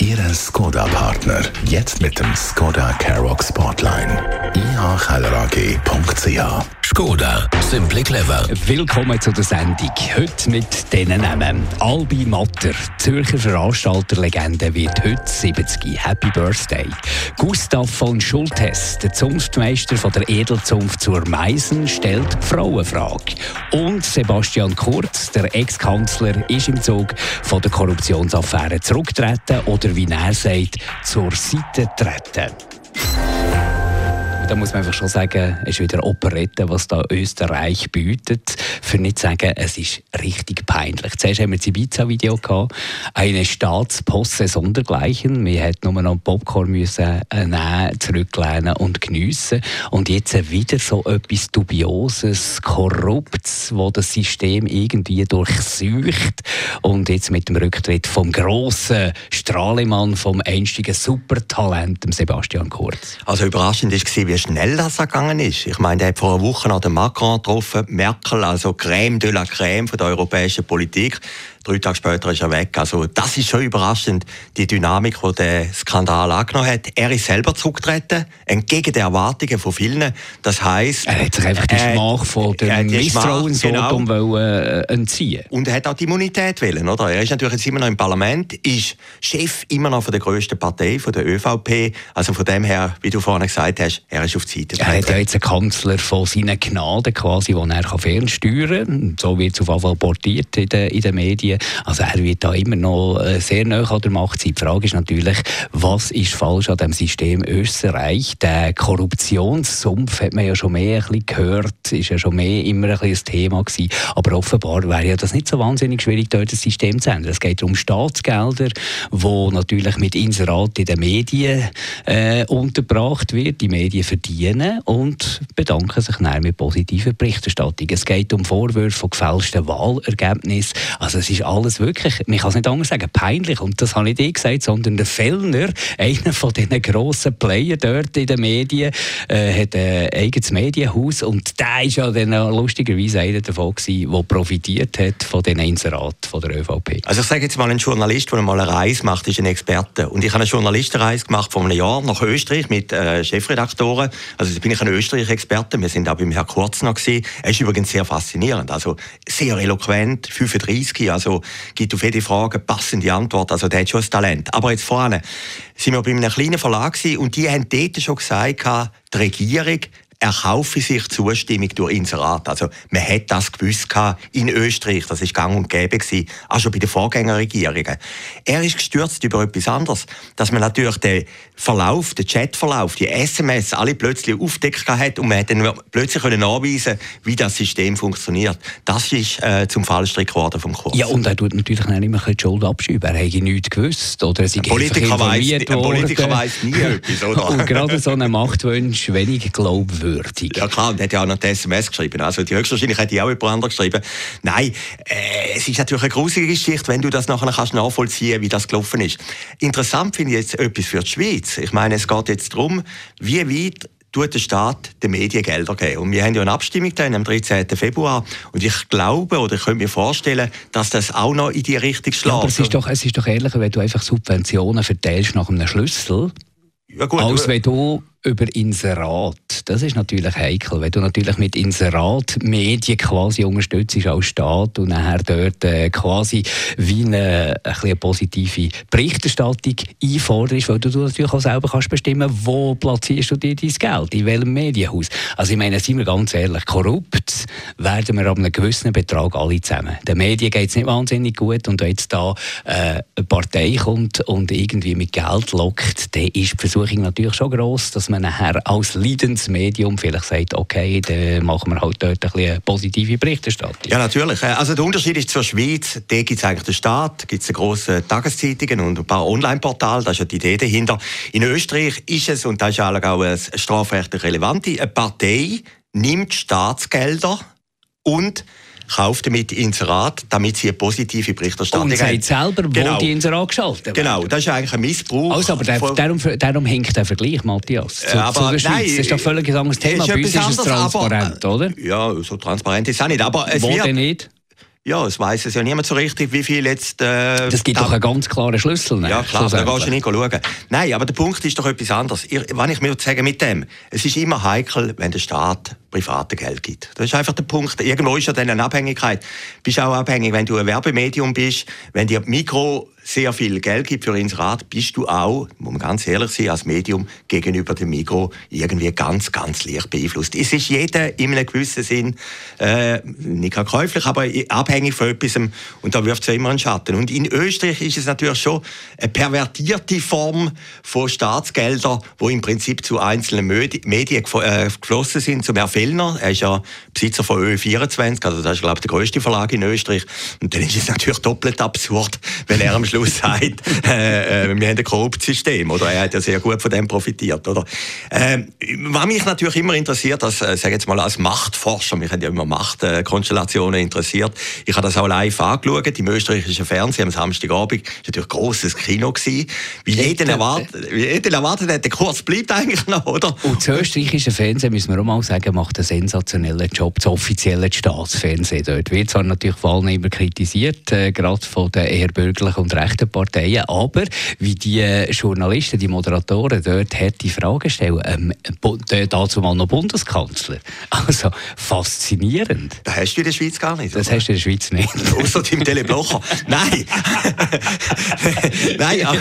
Ihre Skoda-Partner. Jetzt mit dem Skoda Karoq Spotline. ihkellerag.ch Skoda, simply clever. Willkommen zu der Sendung. Heute mit diesen Namen. Albi Matter, Zürcher Veranstalterlegende, wird heute 70. Happy Birthday. Gustav von Schultes, der Zunftmeister von der Edelzunft zur Meisen, stellt die Frauenfrage. Und Sebastian Kurz, der Ex-Kanzler, ist im Zug von der Korruptionsaffäre zurücktreten oder wie er sagt, zur Seite treten. Da muss man einfach schon sagen, es ist wieder Operette, was da Österreich bietet. Für nicht zu sagen, es ist richtig peinlich. Zuerst haben wir das Ibiza-Video gehabt, eine Staatsposse sondergleichen. Wir hätten nur noch Popcorn müssen äh, nehmen, zurücklehnen und geniessen. Und jetzt wieder so etwas Dubioses, Korruptes, wo das System irgendwie durchsucht. Und jetzt mit dem Rücktritt vom grossen Strahlemann, vom einstigen Supertalent, Sebastian Kurz. Also überraschend war, wie schnell das gegangen ist. Ich meine, er hat vor einer Woche noch den Macron getroffen, Merkel, also Crème de la Crème von der europäischen Politik. Drei Tage später ist er weg. Also das ist schon überraschend, die Dynamik, die der Skandal angenommen hat. Er ist selber zurückgetreten, entgegen den Erwartungen von vielen. Das heisst... Er hat sich einfach die Schmach von dem Misstrauensvotum genau. äh, entziehen Und er hat auch die Immunität wollen, oder? Er ist natürlich jetzt immer noch im Parlament, ist Chef immer noch von der grössten Partei, von der ÖVP. Also von dem her, wie du vorhin gesagt hast, er ist auf die Seite. Er hat ja jetzt einen Kanzler von seinen Gnaden quasi, den er fernsteuern kann. So wird es auf jeden Fall portiert in den, in den Medien. Also er wird da immer noch äh, sehr nah an der Macht sein. Die Frage ist natürlich, was ist falsch an dem System Österreich? Der Korruptionssumpf hat man ja schon mehr ein bisschen gehört, ist ja schon mehr immer ein, ein Thema gewesen. Aber offenbar wäre ja das nicht so wahnsinnig schwierig, dort das System zu ändern. Es geht um Staatsgelder, wo natürlich mit Inserat in den Medien äh, unterbracht wird. Die Medien verdienen und bedanken sich dann mit positiver Berichterstattung. Es geht um Vorwürfe von gefälschten Wahlergebnissen. Also es ist alles wirklich, man kann es nicht anders sagen, peinlich. Und das habe nicht ich gesagt, sondern der Fellner, einer von diesen grossen Player dort in den Medien, äh, hat ein eigenes Medienhaus und der ist ja dann lustigerweise einer davon der profitiert hat von den Inseraten der ÖVP. Also ich sage jetzt mal, ein Journalist, der mal eine Reise macht, ist ein Experte. Und ich habe eine Journalistenreise gemacht vor einem Jahr nach Österreich mit äh, Chefredaktoren. Also da bin ich ein Österreich-Experte. Wir sind auch beim Herrn Kurz noch. Er ist übrigens sehr faszinierend. Also sehr eloquent, 35, also also gibt auf jede Frage passende Antwort. Also der hat schon das Talent. Aber jetzt vorne sind wir bei einem kleinen Verlag und die haben dort schon gesagt, die Regierung erkaufe sich Zustimmung durch Inserat. Also man hat das gewusst in Österreich, das ist gang und gäbe gewesen, auch schon bei den Vorgängerregierungen. Er ist gestürzt über etwas anderes, dass man natürlich den Verlauf, den Chatverlauf, die SMS alle plötzlich aufdeckt hat und man hat dann plötzlich können anweisen, wie das System funktioniert. Das ist äh, zum Fallstrick geworden vom Kurs. Ja, und er tut natürlich nicht immer die Schuld abschieben. Er hätte nichts gewusst oder er ein Politiker weiß, Politiker weiß nie etwas, oder? und gerade so ein Machtwunsch wenig glaubwürdig würdig. Ja klar, und hat ja auch noch die SMS geschrieben. Also die höchstwahrscheinlich hätte ich auch jemand anderes geschrieben. Nein, äh, es ist natürlich eine gruselige Geschichte, wenn du das nachher kannst nachvollziehen wie das gelaufen ist. Interessant finde ich jetzt etwas für die Schweiz. Ich meine, es geht jetzt darum, wie weit tut der Staat den Medien Gelder geben. Und wir haben ja eine Abstimmung am 13. Februar. Und ich glaube, oder ich könnte mir vorstellen, dass das auch noch in die Richtung schlägt. Ja, aber es ist, doch, es ist doch ehrlicher, wenn du einfach Subventionen verteilst nach einem Schlüssel, ja, gut, als wenn du über Inserat. Das ist natürlich heikel, wenn du natürlich mit Inserat Medien quasi unterstützt als Staat und nachher dort äh, quasi wie eine, eine, positive Berichterstattung einforderst, weil du, natürlich auch selber kannst bestimmen, wo platzierst du dir dein Geld, in welchem Medienhaus. Also ich meine, seien wir ganz ehrlich, korrupt werden wir ab einem gewissen Betrag alle zusammen. Den Medien geht es nicht wahnsinnig gut und wenn jetzt da äh, eine Partei kommt und irgendwie mit Geld lockt, dann ist die Versuchung natürlich schon gross, dass man nachher als Leidensmedium vielleicht sagt, okay, dann machen wir halt dort ein eine positive Berichterstattung. Ja, natürlich. Äh, also der Unterschied ist zur Schweiz, da gibt es eigentlich den Staat, gibt es grosse Tageszeitungen und ein paar Online-Portale, das ist ja die Idee dahinter. In Österreich ist es, und das ist auch eine strafrechtlich relevante, eine Partei nimmt Staatsgelder und kauft damit Inserat, damit sie eine positive Berichterstattung haben. Und sagt selber, wo genau. die Inserat geschaltet Genau, das ist eigentlich ein Missbrauch. Also, aber der, darum, darum hinkt der Vergleich, Matthias, zu, aber, zu der Schweiz. Nein, das ist doch völlig ein anderes Thema. Bei uns ist es transparent, aber, oder? Ja, so transparent ist es auch nicht. Aber es wo wird, denn nicht? Ja, es weiß es ja niemand so richtig, wie viel jetzt... Äh, das gibt doch einen ganz klaren Schlüssel. Ne? Ja, klar, da gehst du nicht schauen. Nein, aber der Punkt ist doch etwas anderes. Ich, wenn ich mir sagen mit dem, es ist immer heikel, wenn der Staat private Geld gibt. Das ist einfach der Punkt. Irgendwo ist ja dann eine Abhängigkeit. Du bist auch abhängig, wenn du ein Werbemedium bist, wenn dir Mikro sehr viel Geld gibt für Inserat, bist du auch, muss man ganz ehrlich sein, als Medium gegenüber dem Mikro irgendwie ganz, ganz leicht beeinflusst. Es ist jeder in einem gewissen Sinn äh, nicht käuflich, aber abhängig von etwas und da wirft es immer einen Schatten. Und in Österreich ist es natürlich schon eine pervertierte Form von Staatsgeldern, wo im Prinzip zu einzelnen Medien äh, geflossen sind, zum Herr Fellner, er ist ja Besitzer von Ö24, also das ist glaube ich der größte Verlag in Österreich und dann ist es natürlich doppelt absurd, wenn er am Schluss sagt, äh, äh, wir haben ein korruptes System, oder? Er hat ja sehr gut von dem profitiert, oder? Äh, was mich natürlich immer interessiert, als, äh, sage jetzt mal, als Machtforscher, mich haben ja immer Machtkonstellationen interessiert. Ich habe das auch live angeschaut, im österreichischen Fernsehen am Samstagabend. Das war natürlich ein grosses Kino. Gewesen. Wie jeder erwartet, wie jeder erwartet hat, der Kurs bleibt eigentlich noch, oder? Und das österreichische Fernsehen, müssen wir auch mal sagen, macht einen sensationellen Job, das offizielle Staatsfernsehen. Dort wird zwar natürlich vor allem immer kritisiert, äh, gerade von den eher bürgerlichen und rechten Parteien. Aber wie die Journalisten, die Moderatoren dort die Fragen stellen, ähm, dazu mal noch Bundeskanzler. Also faszinierend. Das hast du in der Schweiz gar nicht. Das oder? hast du in der Schweiz nicht. Außer im Teleblocher. Nein. Nein, aber,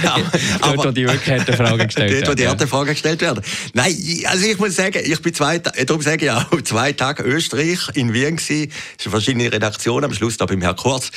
aber, dort, wo die wirklich harten Fragen gestellt werden. Dort, wo die harten Fragen gestellt werden. Nein, also ich muss sagen, ich bin zwei, darum sage ich auch, zwei Tage Österreich in Wien eine verschiedene Redaktion, am Schluss da beim Herrn Kurz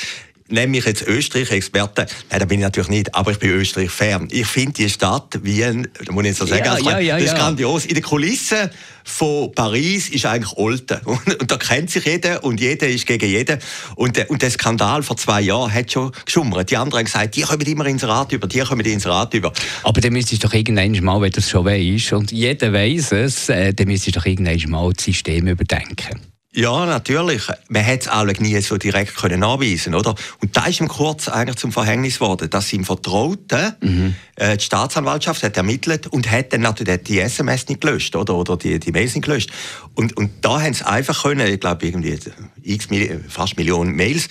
nehme mich jetzt Österreich-Experte. Nein, da bin ich natürlich nicht, aber ich bin Österreich-Fan. Ich finde die Stadt Wien, da muss ich jetzt so sagen, ja, also, ja, ja, das ist grandios. In der Kulisse von Paris ist eigentlich Olten. Und, und, da kennt sich jeder und jeder ist gegen jeden. Und, und der Skandal vor zwei Jahren hat schon geschummert. Die anderen haben gesagt, die kommen immer ins Rat über, die kommen ins Rat über. Aber dann müsstest du doch irgendwann mal, wenn du es schon weißt, und jeder weiß es, äh, dann müsstest du doch irgendwann mal das System überdenken. Ja, natürlich. Man hat es alle nie so direkt können anweisen oder? Und da ist ihm kurz eigentlich zum Verhängnis geworden, dass ihm Vertrauten, mhm. äh, die Staatsanwaltschaft hat ermittelt und hat dann natürlich die SMS nicht gelöscht, oder? Oder die, die Mails nicht gelöscht. Und, und da haben sie einfach können, ich glaube irgendwie x fast Millionen Mails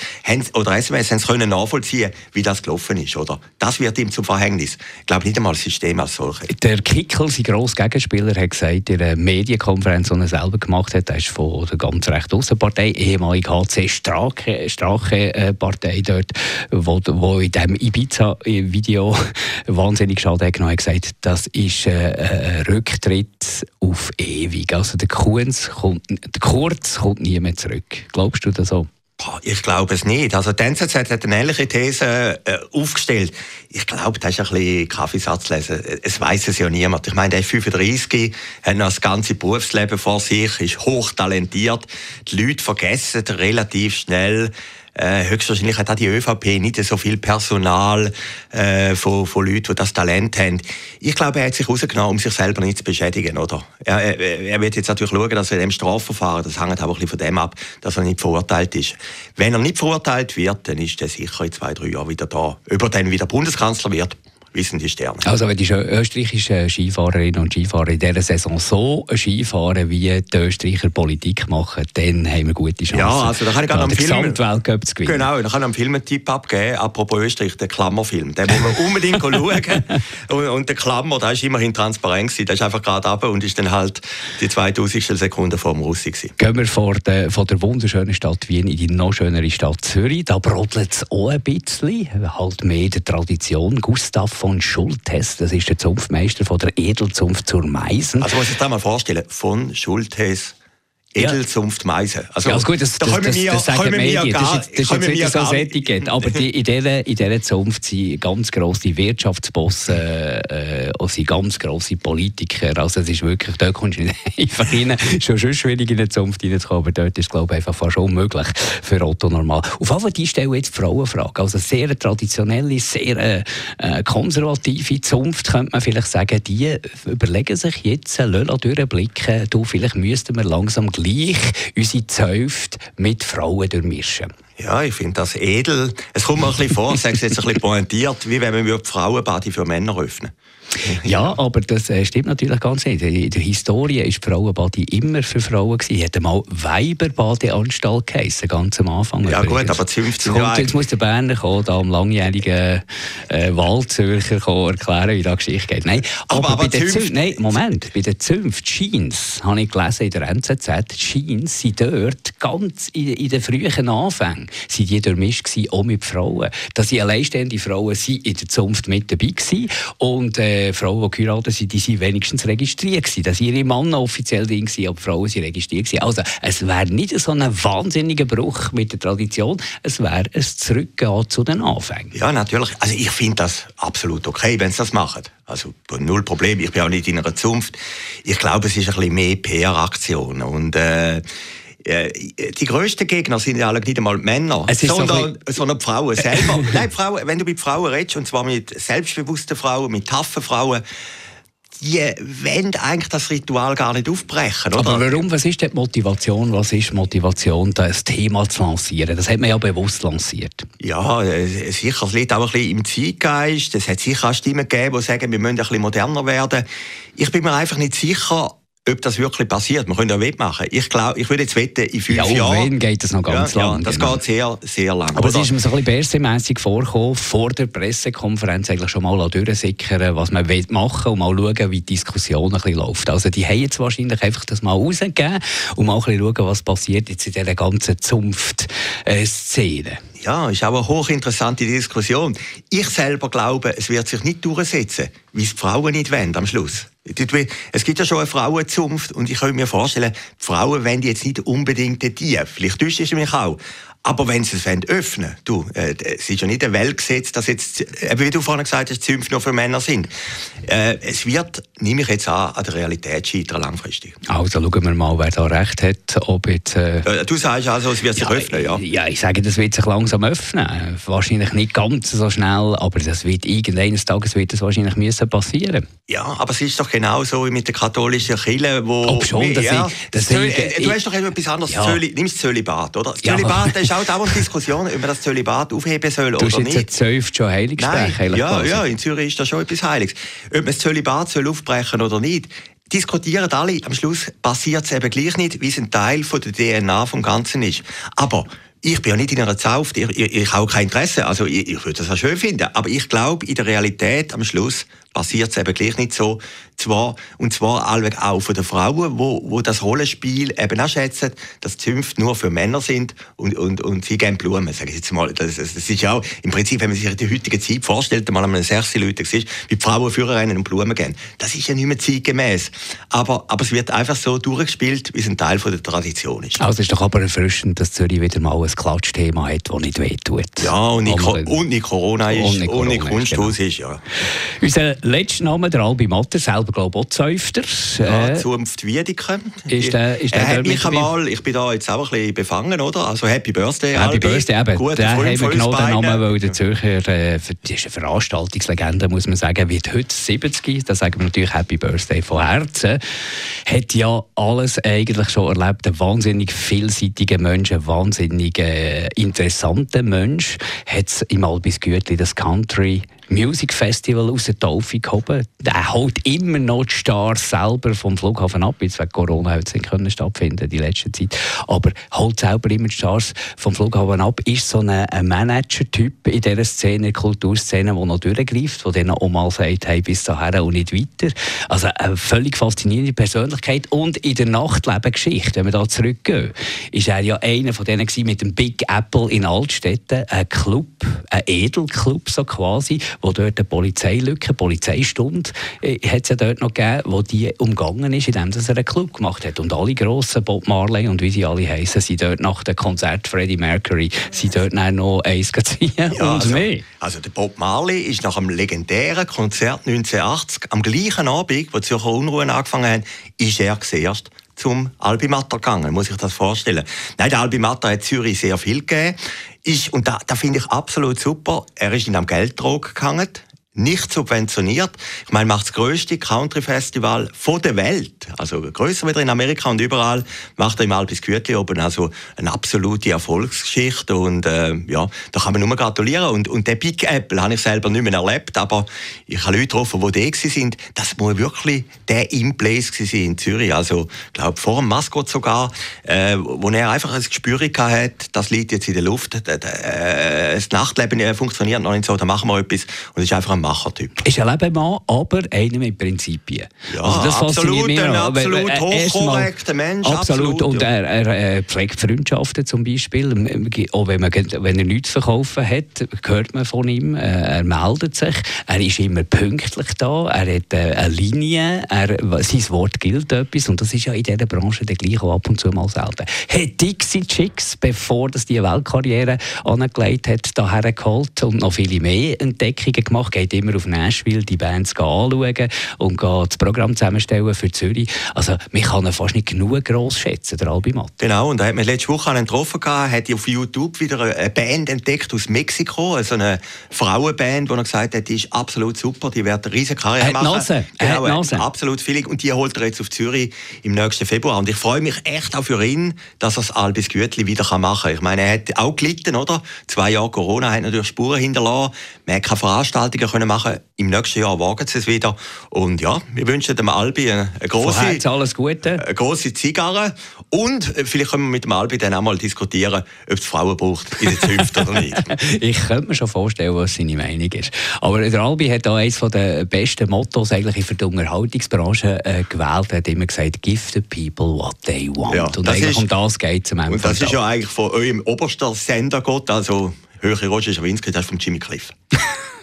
oder SMS haben sie können nachvollziehen, wie das gelaufen ist, oder? Das wird ihm zum Verhängnis. Ich glaube nicht einmal das System als solches. Der Kickel, sein grosser Gegenspieler, hat gesagt in einer Medienkonferenz, die er selber gemacht hat, er ist von der ganz recht Außenpartei, ehemalige HC Strache, Strache äh, Partei dort, wo, wo in diesem Ibiza-Video wahnsinnig Schaden genommen hat, gesagt, das ist äh, ein Rücktritt auf ewig. Also der Kurz kommt, der Kurz kommt nie mehr zurück. Glaubst du das so? Ich glaube es nicht. Also die NZZ hat eine ähnliche These äh, aufgestellt. Ich glaube, das ist ein bisschen Kaffeesatz lesen. Es weiß es ja niemand. Ich meine, der ist 35, hat noch das ganze Berufsleben vor sich, ist hochtalentiert. Die Leute vergessen relativ schnell, äh, höchstwahrscheinlich hat auch die ÖVP nicht so viel Personal äh, von, von Leuten, die das Talent haben. Ich glaube, er hat sich rausgenommen, um sich selber nicht zu beschädigen. Oder? Er, er, er wird jetzt natürlich schauen, dass er in dem Strafverfahren, das hängt aber ein bisschen von dem ab, dass er nicht verurteilt ist. Wenn er nicht verurteilt wird, dann ist er sicher in zwei, drei Jahren wieder da. Ob er dann wieder Bundeskanzler wird, wissen die Sterne. Also wenn die österreichischen Skifahrerinnen und Skifahrer in dieser Saison so Skifahren, wie die Österreicher Politik machen, dann haben wir gute Chancen. Ja, also da kann ich gerne einen Film, zu gewinnen. Genau, da kann ich einen Film einen Tipp abgeben, apropos Österreich, der Klammerfilm. Den muss man unbedingt schauen. Und, und, der Klammer, der ist immerhin transparent gewesen. Der ist einfach gerade ab und ist dann halt die 2000 Sekunde vor dem Russi gewesen. Gehen wir von der, von der wunderschönen Stadt Wien in die noch schönere Stadt Zürich. Da brodelt es auch ein bisschen. Halt mehr der Tradition. Gustav von Schultes, das ist der Zunftmeister von der Edelzunft zur Meisen. Also muss ich dir mal vorstellen, von Schultes Edelzunft Meisen. Also, ja, also gut, das, das, das, das, das sagen Medien, das ist, das ist jetzt so ein Etikett. Aber die, in, dieser, in dieser Zunft sind ganz grosse Wirtschaftsbossen äh, und sind ganz grosse Politiker. Also es ist wirklich, dort kommst du nicht einfach rein. Schon schon schwierig in eine Zunft reinzukommen, aber dort ist es glaube ich einfach fast unmöglich für Otto normal. Auf jeden Fall, die stellen jetzt die Frauenfrage. Also sehr traditionelle, sehr äh, konservative Zunft, könnte man vielleicht sagen, die überlegen sich jetzt, lassen durchblicken, du, vielleicht müssten wir langsam gleich unsere Zäuft mit Frauen durchmischen. Ja, ich finde das edel. Es kommt mir ein bisschen vor, ich sage es jetzt ein bisschen pointiert, wie wenn die Frauenbade für Männer öffnen ja, aber das äh, stimmt natürlich ganz nicht. In der Historie war die Frauenbade immer für Frauen. Gewesen. Hätte mal Weiberbadeanstalt geheißen, ganz am Anfang. Ja gut, aber 15 Jahre... Jetzt muss der Berner kommen, da am langjährigen äh, Wahlzürcher erklären, wie die Geschichte geht. Nein, aber, aber, aber bei Zünft... Nein, Moment, bei den Zünft Jeans, habe ich gelesen in der NZZ, Jeans sind dort ganz in, in den frühen Anfängen sind die durchmischt gewesen, auch mit Frauen. Dass sie alleinstehende Frauen sind in der Zunft mit dabei gewesen und äh, äh, Frauen, die geheiratet sind, die sind wenigstens registriert. Dass ihre Männer offiziell drin waren, aber Frauen sind registriert gewesen. Also, es wäre nicht so ein wahnsinniger Bruch mit der Tradition, es wäre ein Zurückgehen zu den Anfängen. Ja, natürlich. Also, ich finde das absolut okay, wenn sie das machen. Also, null Problem. Ich bin auch nicht in einer Zunft. Ich glaube, es ist ein bisschen mehr PR-Aktion. Und, äh, die grössten Gegner sind ja alle nicht einmal Männer, sondern, so sondern die Frauen selber. Nein, Frauen, wenn du mit Frauen redest, und zwar mit selbstbewussten Frauen, mit taffen Frauen, die wollen eigentlich das Ritual gar nicht aufbrechen. Oder? Aber warum? Was ist die Motivation? Was ist Motivation, das Thema zu lancieren? Das hat man ja bewusst lanciert. Ja, äh, sicher. Es liegt auch ein bisschen im Zeitgeist. Es hat sicher auch Stimmen gegeben, die sagen, wir müssen ein bisschen moderner werden. Ich bin mir einfach nicht sicher, ob das wirklich passiert. Man könnte ja wettmachen. Ich glaube, ich würde jetzt wetten, in fünf ja, Jahren... Ja, geht das noch ganz ja, lang. Ja, das genau. geht sehr, sehr lang. Aber oder? es ist mir so ein bisschen bärsemässig vorgekommen, vor der Pressekonferenz eigentlich schon mal durchsickern, was man will machen und mal schauen, wie die Diskussion ein bisschen läuft. Also die haben jetzt wahrscheinlich einfach das mal rausgegeben und mal ein bisschen schauen, was passiert jetzt in dieser ganzen Zunft-Szene. Ja, ist auch eine hochinteressante Diskussion. Ich selber glaube, es wird sich nicht durchsetzen, wie es die Frauen nicht wollen am Schluss. Es gibt ja schon eine Frauenzunft und ich könnte mir vorstellen, die Frauen wollen jetzt nicht unbedingt die. Vielleicht täuscht es mich auch. Aber wenn sie es öffnen wollen, du, äh, es ist ja nicht ein Weltgesetz, dass jetzt, äh, wie du vorhin gesagt hast, Zünfte nur für Männer sind. Äh, es wird, nehme ich jetzt an, an der Realität scheitern langfristig. Also schauen wir mal, wer da recht hat. Ob jetzt, äh, du sagst also, es wird sich ja, öffnen, ja? Ja, ich sage, das wird sich langsam öffnen. Wahrscheinlich nicht ganz so schnell, aber das wird irgendeines Tages wird das wahrscheinlich müssen passieren. Ja, aber es ist doch genau so wie mit der katholischen Kirche, wo... Ob schon, dass ja, ich, das Zöli, ich, du hast doch etwas anderes, ja. Zöli, nimm das Zölibat, oder? Das ja. Zölibat ist auch dauernd Diskussion, ob man das Zölibat aufheben soll oder nicht. Du hast jetzt Zölift schon heilig ja, ja, in Zürich ist das schon etwas Heiliges. Ob man das Zölibat soll aufbrechen oder nicht, diskutieren alle. Am Schluss passiert es eben gleich nicht, wie es ein Teil von der DNA vom Ganzen ist. Aber ich bin ja nicht in einer Zauft, ich, ich, ich habe kein Interesse, also ich, ich würde das auch schön finden, aber ich glaube, in der Realität am Schluss passiert es eben gleich nicht so. Zwar, und zwar auch von den Frauen, wo, wo das Rollenspiel eben auch schätzen, dass Zünfte nur für Männer sind und, und, und sie geben Blumen, sage ich jetzt mal. Das, das, ist ja auch, im Prinzip, wenn man sich in der heutigen Zeit vorstellt, mal einmal sechs Leute war, wie die Frauen Führerinnen und Blumen geben, das ist ja nicht mehr zeitgemäß. Aber, aber es wird einfach so durchgespielt, wie es ein Teil von der Tradition ist. Also es ist doch aber erfrischend, dass Zürich wieder mal ein Klatschthema hat, das nicht wehtut. Ja, und nicht, und nicht Corona ist, und nicht, Corona und nicht Kunsthaus genau. ist, ja. Unser letzter Name, der Albi Matter, selber glaube ich Zäufter. Ja, äh, Zunft Wiedeke. Ist der, ist der er hat mich einmal, ich bin da jetzt auch ein bisschen befangen, oder? Also Happy Birthday, Happy Albi. Birthday, eben. Gut, den haben wir genau den Namen, weil der Zürcher, äh, das ist eine Veranstaltungslegende, muss man sagen, wird heute 70, da sagen wir natürlich Happy Birthday von Herzen. Hat ja alles eigentlich schon erlebt, ein wahnsinnig vielseitiger Mensch, ein wahnsinnig äh, interessanter Mensch. Hat im Albis Gürtli das Country Music Festival aus der Taufe gehoben. Der holt immer noch die Stars selber vom Flughafen ab. Jetzt wegen Corona hat es nicht können stattfinden die letzte Zeit. Aber holt selber immer die Stars vom Flughafen ab. Ist so ein, ein Manager-Typ in dieser Szene, Kulturszene, der noch durchgreift, der dann auch mal sagt, hey, bis dahin und nicht weiter. Also eine völlig faszinierende Persönlichkeit. Und in der Nachtlebengeschichte, wenn wir da zurückgehen, ist er ja einer von denen mit dem Big Apple in Altstädten, ein Club, ein Edelclub so quasi, wo dort eine Polizeilücke, eine Polizeistunde, äh, hat es ja dort noch gegeben, wo die umgangen ist, indem er einen Club gemacht hat. Und alle grossen Bob Marley und wie sie alle heißen, sind dort nach dem Konzert Freddie Mercury, sind dort noch eins ziehen ja, und also, mehr. Also der Bob Marley ist nach einem legendären Konzert 1980, am gleichen Abend, wo die Zürcher Unruhen angefangen haben, ist er zuerst zum Albimatter gegangen, muss ich das vorstellen. Nein, der Albimatter hat Zürich sehr viel gegeben. Ist, und da, da finde ich absolut super, er ist in einem Gelddruck gegangen, nicht subventioniert. Ich meine, macht das grösste Country-Festival der Welt, also größer wieder in Amerika und überall, macht er im Albis Gütli oben. Also eine absolute Erfolgsgeschichte und äh, ja, da kann man nur gratulieren. Und, und den Big Apple habe ich selber nicht mehr erlebt, aber ich habe Leute getroffen, die da sind, das muss wirklich der In-Place in Zürich, also ich glaube vor dem Maskott sogar, äh, wo er einfach ein Gespür hatte, das liegt jetzt in der Luft, äh, das Nachtleben funktioniert noch nicht so, da machen wir etwas. Und es ist einfach ein Machertyp. Ist ein Lebemann, aber einer mit Prinzipien. Ja, also das absolut, ein absolut hochkorrekter Mensch. Absolut. absolut. Und er, er, pflegt Freundschaften zum Beispiel. Auch wenn, man, wenn er nichts zu verkaufen hat, hört man von ihm. Äh, er meldet sich. Er ist immer pünktlich da. Er hat äh, eine Linie. Er, sein Wort gilt etwas. Und das ist ja in dieser Branche der gleich auch ab und zu mal selten. Hat Dixie Chicks, bevor das die Weltkarriere angelegt hat, daher geholt und noch viele mehr Entdeckungen gemacht. Geht immer auf Nashville die Bands anschauen und das Programm zusammenstellen für Zürich. Also, man kann ihn fast nicht genug gross schätzen, der Albi Matt. Genau, und er hat mich letzte Woche einen getroffen, hat auf YouTube wieder eine Band entdeckt aus Mexiko, also eine Frauenband, die er gesagt hat, die ist absolut super, die wird eine riesige Karriere machen. Nase. Genau, er hat Nase. absolut Feeling und die holt er jetzt auf Zürich im nächsten Februar. Und ich freue mich echt auch für ihn, dass er das Albis Gütli wieder machen kann. Ich meine, er hat auch gelitten, oder? Zwei Jahre Corona hat natürlich Spuren hinterlassen. Man hat keine Veranstaltungen können machen. Im nächsten Jahr wagen sie es wieder. Und ja, wir wünschen dem Albi eine, eine große, alles Gute. eine große Zigarre. Und äh, vielleicht können wir mit dem Albi dann auch mal diskutieren, ob es Frauen braucht in der Zünft oder nicht. ich könnte mir schon vorstellen, was seine Meinung ist. Aber der Albi hat auch eines der besten Mottos eigentlich für die Unterhaltungsbranche äh, gewählt. Er hat immer gesagt, give the people what they want. Ja, und eigentlich ist, um das geht es am Ende Und das ist ja eigentlich von eurem obersten Sender Gott, also Höhere Roger Schawinski, das ist von Jimmy Cliff.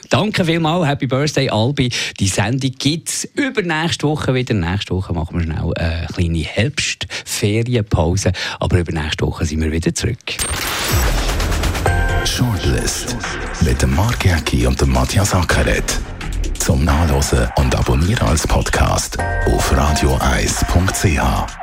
Danke vielmals, Happy Birthday Albi. Die Sendung gibt es übernächste Woche wieder. Nächste Woche machen wir schnell eine kleine Herbstferienpause, aber übernächste Woche sind wir wieder zurück. Shortlist mit dem Mark Jäcki und dem Matthias Ackeret. Zum Nachlesen und Abonnieren als Podcast auf radioeis.ch.